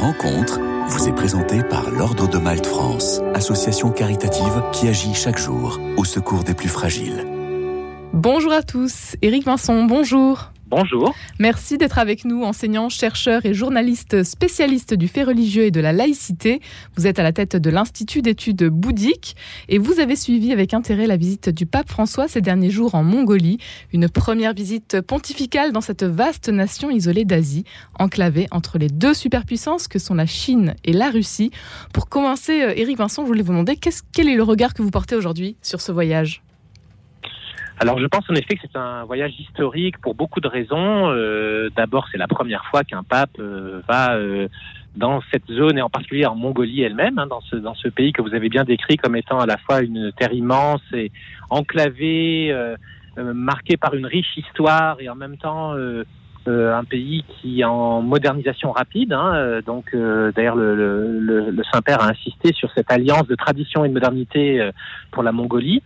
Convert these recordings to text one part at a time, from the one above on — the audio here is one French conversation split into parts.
rencontre vous est présentée par l'Ordre de Malte France, association caritative qui agit chaque jour au secours des plus fragiles. Bonjour à tous, Éric Vincent, bonjour. Bonjour. Merci d'être avec nous, enseignant, chercheur et journaliste spécialiste du fait religieux et de la laïcité. Vous êtes à la tête de l'Institut d'études bouddhiques et vous avez suivi avec intérêt la visite du pape François ces derniers jours en Mongolie, une première visite pontificale dans cette vaste nation isolée d'Asie, enclavée entre les deux superpuissances que sont la Chine et la Russie. Pour commencer, euh, Éric Vincent, je voulais vous demander quel est le regard que vous portez aujourd'hui sur ce voyage? Alors je pense en effet que c'est un voyage historique pour beaucoup de raisons. Euh, D'abord, c'est la première fois qu'un pape euh, va euh, dans cette zone et en particulier en Mongolie elle-même, hein, dans, ce, dans ce pays que vous avez bien décrit comme étant à la fois une terre immense et enclavée, marquée par une riche histoire et en même temps un pays qui est en modernisation rapide. Hein, donc d'ailleurs le, le, le Saint-Père a insisté sur cette alliance de tradition et de modernité pour la Mongolie.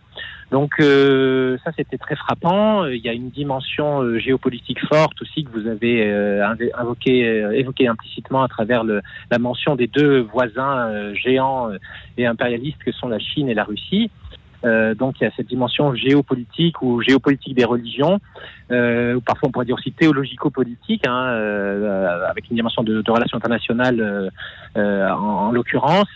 Donc euh, ça c'était très frappant. Il y a une dimension euh, géopolitique forte aussi que vous avez euh, invoqué, évoqué implicitement à travers le, la mention des deux voisins géants et impérialistes que sont la Chine et la Russie. donc il y a cette dimension géopolitique ou géopolitique des religions, ou parfois on pourrait dire aussi théologico-politique, hein, avec une dimension de, de relations internationales en l'occurrence.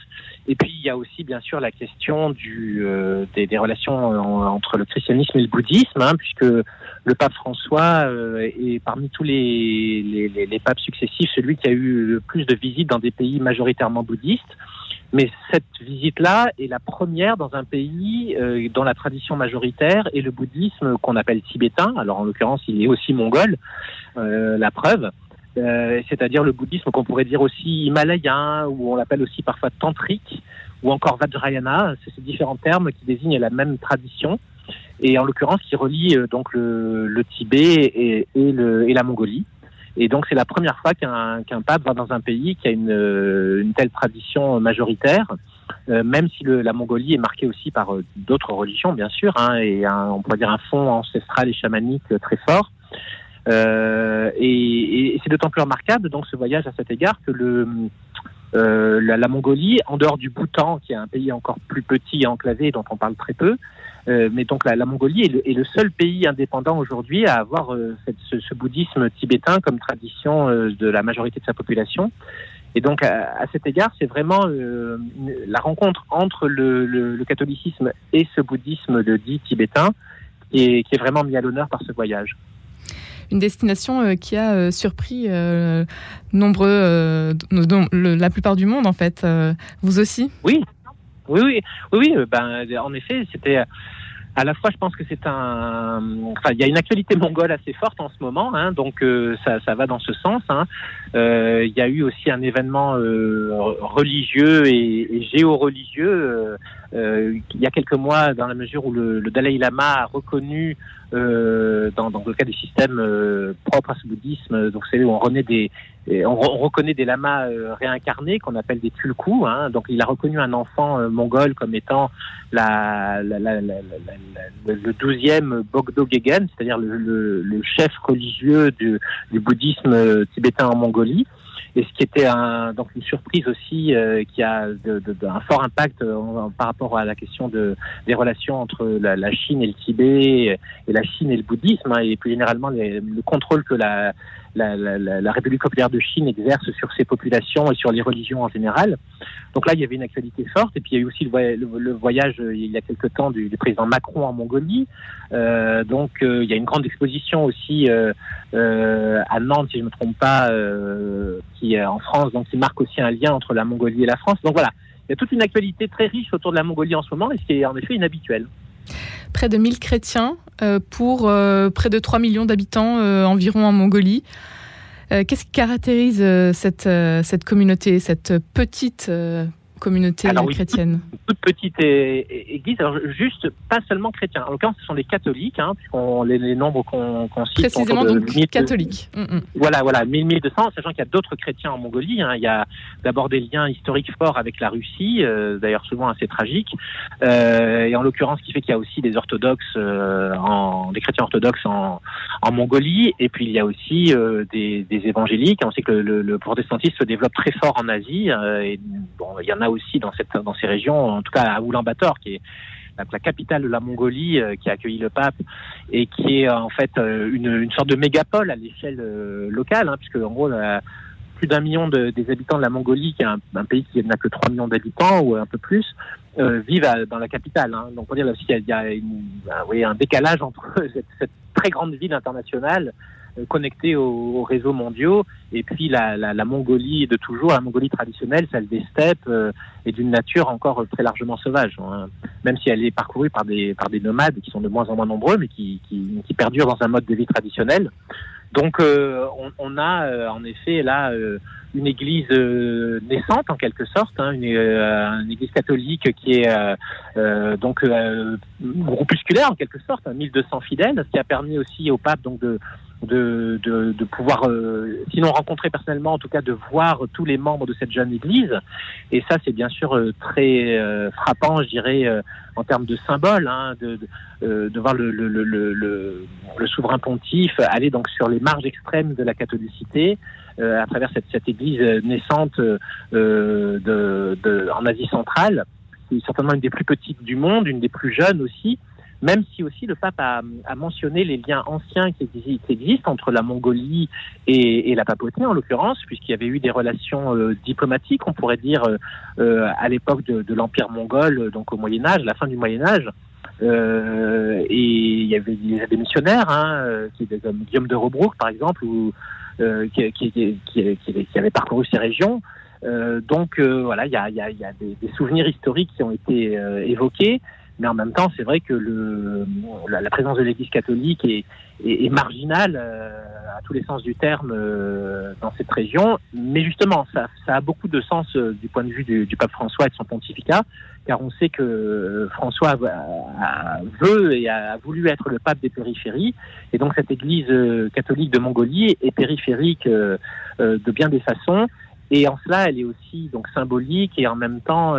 Et puis il y a aussi bien sûr la question euh, des, relations euh, entre le christianisme et le bouddhisme, hein, puisque le pape François euh, est parmi tous les, les, papes successifs celui qui a eu le plus de visites dans des pays majoritairement bouddhistes. Mais cette visite-là est la première dans un pays dont la tradition majoritaire est le bouddhisme qu'on appelle tibétain. Alors en l'occurrence, il est aussi mongol, la preuve. Euh, c'est-à-dire le bouddhisme qu'on pourrait dire aussi himalayen, ou on l'appelle aussi parfois tantrique, ou encore vajrayana, c'est ces différents termes qui désignent la même tradition, et en l'occurrence qui relie euh, donc le, Tibet et, la Mongolie. Et donc c'est la première fois qu'un pape va dans un pays qui a une, euh, telle tradition majoritaire, même si la Mongolie est marquée aussi par d'autres religions, bien sûr, hein, et on pourrait dire un fond ancestral et chamanique très fort. Euh, et, c'est d'autant plus remarquable donc ce voyage à cet égard que euh, la, Mongolie, en dehors du Bhoutan, qui est un pays encore plus petit et enclavé dont on parle très peu, euh, mais donc la, Mongolie est le, seul pays indépendant aujourd'hui à avoir ce, bouddhisme tibétain comme tradition de la majorité de sa population. Et donc à, cet égard, c'est vraiment la rencontre entre le, catholicisme et ce bouddhisme de dit tibétain qui est vraiment mis à l'honneur par ce voyage une destination euh, qui a euh, surpris euh, nombreux, la plupart du monde en fait. vous aussi? Oui, oui, oui, oui, ben, en effet, c'était à la fois, je pense que c'est un. Enfin, il y a une actualité mongole assez forte en ce moment, hein, donc ça, ça, va dans ce sens. Hein. Il y a eu aussi un événement religieux et, et géo-religieux il y a quelques mois, dans la mesure où le, le Dalai Lama a reconnu euh, dans, dans, le cas des systèmes euh, propres à ce bouddhisme, donc c'est où on, renaît des, on, on, reconnaît des lamas euh, réincarnés qu'on appelle des tulku. Hein, donc il a reconnu un enfant mongol comme étant la, la, la, le douzième Bogdo Gegen, c'est-à-dire le, le, le, chef religieux du, du bouddhisme tibétain en Mongolie et ce qui était donc une surprise aussi euh, qui a un fort impact euh, par rapport à la question de, des relations entre la, Chine et le Tibet et la Chine et le bouddhisme hein, et plus généralement le contrôle que la, République populaire de Chine exerce sur ses populations et sur les religions en général. Donc là, il y avait une actualité forte. Et puis, il y a eu aussi le, voyage, euh, il y a quelque temps, du, président Macron en Mongolie. Donc, il y a une grande exposition aussi à Nantes, si je ne me trompe pas, qui en France, donc qui marque aussi un lien entre la Mongolie et la France. Donc voilà, il y a toute une actualité très riche autour de la Mongolie en ce moment, et ce qui est en effet inhabituel près de 1000 chrétiens euh, pour euh, près de 3 millions d'habitants euh, environ en Mongolie. Qu'est-ce qui caractérise cette, cette communauté, cette petite communauté chrétienne toute, petite église, alors juste pas seulement chrétien. En l'occurrence, ce sont les catholiques, hein, puisqu'on les, nombres qu'on cite précisément donc catholiques. Mm, mm. Voilà, voilà, 1200, sachant qu'il y a d'autres chrétiens en Mongolie. Hein. Il y a d'abord des liens historiques forts avec la Russie, euh, d'ailleurs souvent assez tragiques, euh, et en l'occurrence, ce qui fait qu'il y a aussi des orthodoxes, euh, en, des chrétiens orthodoxes en, en Mongolie, et puis il y a aussi des, des, évangéliques. On sait que le, le, protestantisme se développe très fort en Asie, et bon, il y en a aussi dans cette dans ces régions, en tout cas à Ulaanbaatar, qui est la, capitale de la Mongolie, euh, qui a accueilli le pape et qui est en fait euh, une, sorte de mégapole à l'échelle euh, locale, hein, puisque en gros plus d'un million de, des habitants de la Mongolie, qui est un, pays qui n'a que 3 millions d'habitants ou un peu plus, vivent dans la capitale. Hein. Donc on dire aussi qu'il y a, oui, un décalage entre cette, très grande ville internationale euh, connectés aux, réseaux mondiaux. Et puis la, la, la, Mongolie de toujours, la Mongolie traditionnelle, celle des steppes, euh, est d'une nature encore très largement sauvage. Hein. Même si elle est parcourue par des, par des nomades qui sont de moins en moins nombreux, mais qui, qui, qui perdurent dans un mode de vie traditionnel. Donc euh, on, on, a en effet là une église naissante en quelque sorte, hein, une, une, église catholique qui est donc groupusculaire en quelque sorte, 1200 hein, fidèles, ce qui a permis aussi au pape donc de de, de, de pouvoir, euh, sinon rencontrer personnellement, en tout cas de voir tous les membres de cette jeune Église. Et ça, c'est bien sûr euh, très euh, frappant, je dirais, en termes de symbole, hein, de, de, voir le, le, le, le, souverain pontife aller donc sur les marges extrêmes de la catholicité. à travers cette, cette église naissante de, de, en Asie centrale, qui certainement une des plus petites du monde, une des plus jeunes aussi, même si aussi le pape a, a mentionné les liens anciens qui, existent entre la Mongolie et, et la papauté, en l'occurrence, puisqu'il y avait eu des relations euh, diplomatiques, on pourrait dire, euh, euh à l'époque de, de l'Empire mongol, donc au Moyen Âge, la fin du Moyen Âge. Euh, et il y avait des missionnaires, hein, qui, comme Guillaume de Robrook, par exemple, ou, qui, qui, qui, qui, avait parcouru ces régions. donc voilà, il y a, y a, y a des, des, souvenirs historiques qui ont été évoqués. Mais en même temps, c'est vrai que le, la, présence de l'Église catholique est, est, est marginale euh, à tous les sens du terme euh, dans cette région. Mais justement, ça, ça a beaucoup de sens euh, du point de vue du, du, pape François et de son pontificat, car on sait que François a, veut et a voulu être le pape des périphéries. Et donc cette Église catholique de Mongolie est périphérique de bien des façons. Et en cela, elle est aussi donc symbolique et en même temps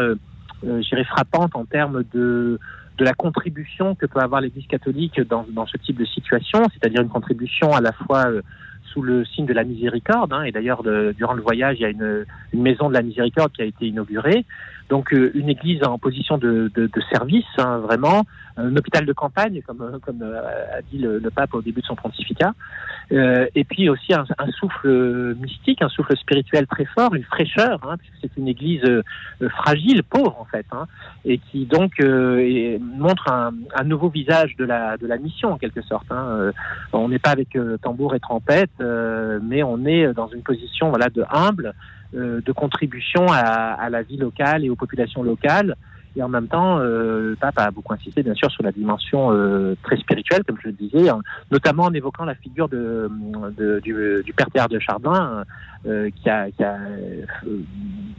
euh, frappante en termes de de la contribution que peut avoir l'Église catholique dans, dans ce type de situation, c'est-à-dire une contribution à la fois euh, sous le signe de la miséricorde. Hein, et d'ailleurs, durant le voyage, il y a une, une, maison de la miséricorde qui a été inaugurée. Donc, euh, une église en position de, de, de service, hein, vraiment, un hôpital de campagne, comme, comme a dit le, le, pape au début de son pontificat. Euh, et puis aussi un, un, souffle mystique, un souffle spirituel très fort, une fraîcheur, hein, puisque c'est une église euh, fragile, pauvre en fait, hein, et qui donc euh, montre un, un, nouveau visage de la, de la mission en quelque sorte. Hein. Euh, on n'est pas avec tambour et trompette, mais on est dans une position voilà de humble, de contribution à, à, la vie locale et aux populations locales. Et en même temps, euh, le pape a beaucoup insisté, bien sûr, sur la dimension euh, très spirituelle, comme je le disais, notamment en évoquant la figure de, de du, du, père Théard de Chardin, euh, qui a, qui a euh,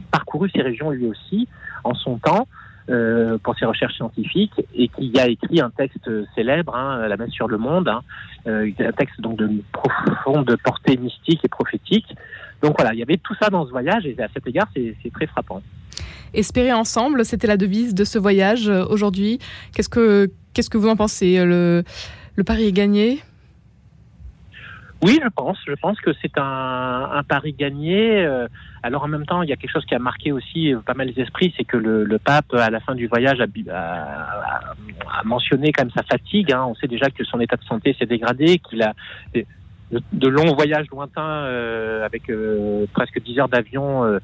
parcouru ces régions lui aussi en son temps. Euh, pour ses recherches scientifiques et qui a écrit un texte célèbre, hein, La messe sur le monde, hein, euh, un texte donc de profonde portée mystique et prophétique. Donc voilà, il y avait tout ça dans ce voyage et à cet égard, c'est très frappant. Espérer ensemble, c'était la devise de ce voyage euh, aujourd'hui. Qu'est-ce que, qu'est-ce que vous en pensez? Le, le pari est gagné? Oui, je pense. Je pense que c'est un, un, pari gagné. Euh, alors en même temps, il y a quelque chose qui a marqué aussi euh, pas mal les esprits, c'est que le, le, pape, à la fin du voyage, a, a, a mentionné quand même sa fatigue. Hein. On sait déjà que son état de santé s'est dégradé, qu'il a de, longs voyages lointains euh, avec euh, presque 10 heures d'avion euh,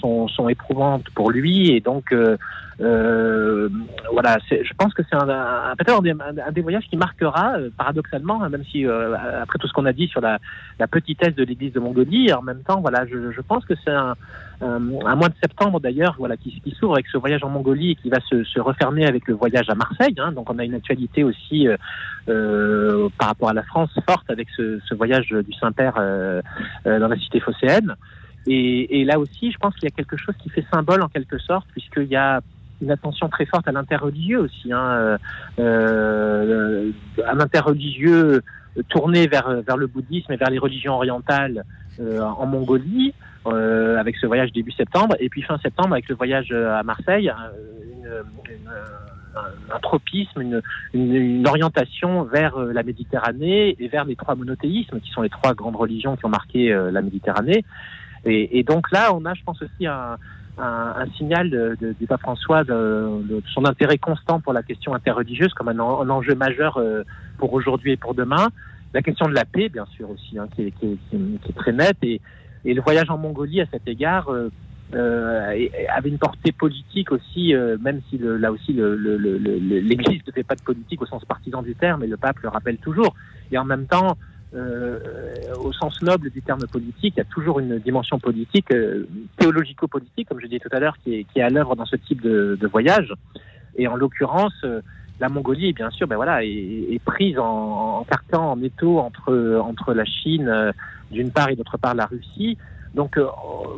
sont, sont, éprouvantes pour lui et donc euh, voilà je pense que c'est un, un, un, des voyages qui marquera paradoxalement hein, même si après tout ce qu'on a dit sur la, la petitesse de l'église de Mongolie en même temps voilà je, je pense que c'est un, un, mois de septembre d'ailleurs voilà qui, s'ouvre avec ce voyage en Mongolie et qui va se, se refermer avec le voyage à Marseille hein, donc on a une actualité aussi par rapport à la France forte avec ce, ce voyage du Saint-Père euh, euh, dans la cité phocéenne. Et, et là aussi, je pense qu'il y a quelque chose qui fait symbole en quelque sorte, puisqu'il y a une attention très forte à l'interreligieux aussi, hein, euh, euh, un interreligieux tourné vers, vers le bouddhisme et vers les religions orientales euh, en Mongolie, euh, avec ce voyage début septembre, et puis fin septembre avec le voyage à Marseille, une, une, un, tropisme, une, une, orientation vers la Méditerranée et vers les trois monothéismes, qui sont les trois grandes religions qui ont marqué la Méditerranée. Et donc là, on a, je pense aussi, un, un, un signal de, de, du pape François de, de, son intérêt constant pour la question interreligieuse comme un, enjeu majeur euh, pour aujourd'hui et pour demain. La question de la paix, bien sûr aussi, hein, qui, est, qui, est, qui, est, très nette. Et, et, le voyage en Mongolie, à cet égard, euh, euh, avait une portée politique aussi, euh, même si le, là aussi l'Église ne fait pas de politique au sens partisan du terme, et le pape le rappelle toujours. Et en même temps, au sens noble du terme politique, il y a toujours une dimension politique, euh, théologico-politique, comme je disais tout à l'heure, qui qui est à l'œuvre dans ce type de, de voyage. Et en l'occurrence, euh, la Mongolie, bien sûr, ben voilà, est, est prise en, en carcan, en étau entre, entre la Chine euh, d'une part et d'autre part la Russie. Donc, euh,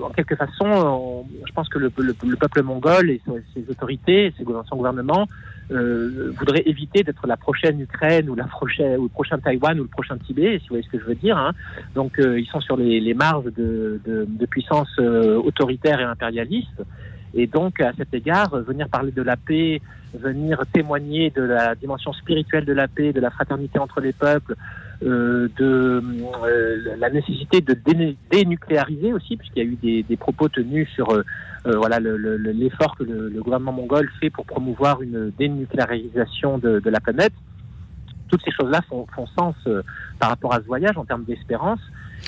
en quelque façon, on, je pense que le, le, le, peuple mongol et ses autorités, ses, son gouvernement, euh, voudraient éviter d'être la prochaine Ukraine ou la prochaine ou le prochain Taïwan ou le prochain Tibet, si vous voyez ce que je veux dire. Hein. Donc, euh, ils sont sur les, les marges de, de, de puissance euh, autoritaire et impérialiste. Et donc, à cet égard, venir parler de la paix, venir témoigner de la dimension spirituelle de la paix, de la fraternité entre les peuples, euh, de euh, la nécessité de dénucléariser aussi, puisqu'il y a eu des, des propos tenus sur euh, voilà l'effort le, que le, le, gouvernement mongol fait pour promouvoir une dénucléarisation de, de la planète. Toutes ces choses-là font, font, sens par rapport à ce voyage en termes d'espérance.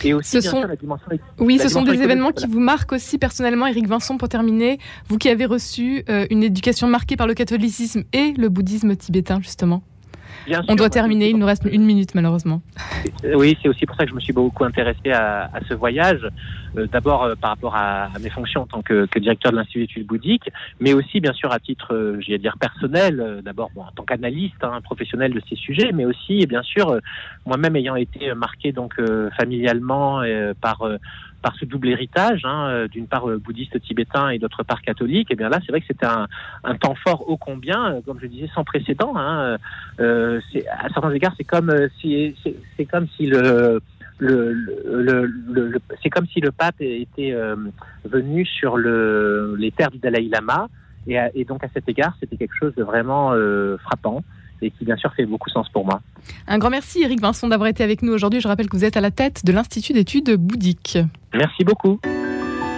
Et aussi, ce sont... sûr, la dimension, oui, la ce sont des événements qui vous marquent aussi personnellement, Éric Vincent, pour terminer. Vous qui avez reçu une éducation marquée par le catholicisme et le bouddhisme tibétain, justement. Bien On sûr, doit terminer, il nous reste une minute malheureusement. Oui, c'est aussi pour ça que je me suis beaucoup intéressé à, à ce voyage. Euh, D'abord euh, par rapport à, à, mes fonctions en tant que, que directeur de l'Institut d'études bouddhiques, mais aussi bien sûr à titre, euh, j'allais dire personnel, euh, d'abord bon, en tant qu'analyste, hein, professionnel de ces sujets, mais aussi et bien sûr euh, moi-même ayant été marqué donc familialement par par ce double héritage, hein, d'une part bouddhiste tibétain et d'autre part catholique, et bien là, c'est vrai que c'était un, un, temps fort ô combien, comme je disais, sans précédent. Hein, euh, à certains égards, c'est comme si c'est comme si le le, le, le, c'est comme si le pape était euh, venu sur le, les terres du Dalai Lama, et, et donc à cet égard, c'était quelque chose de vraiment euh, frappant et qui bien sûr fait beaucoup sens pour moi. Un grand merci Eric Vincent d'avoir été avec nous aujourd'hui. Je rappelle que vous êtes à la tête de l'Institut d'études bouddhiques. Merci beaucoup.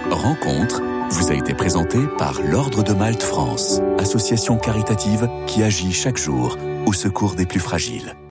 Rencontre vous a été présenté par l'Ordre de Malte France, association caritative qui agit chaque jour au secours des plus fragiles.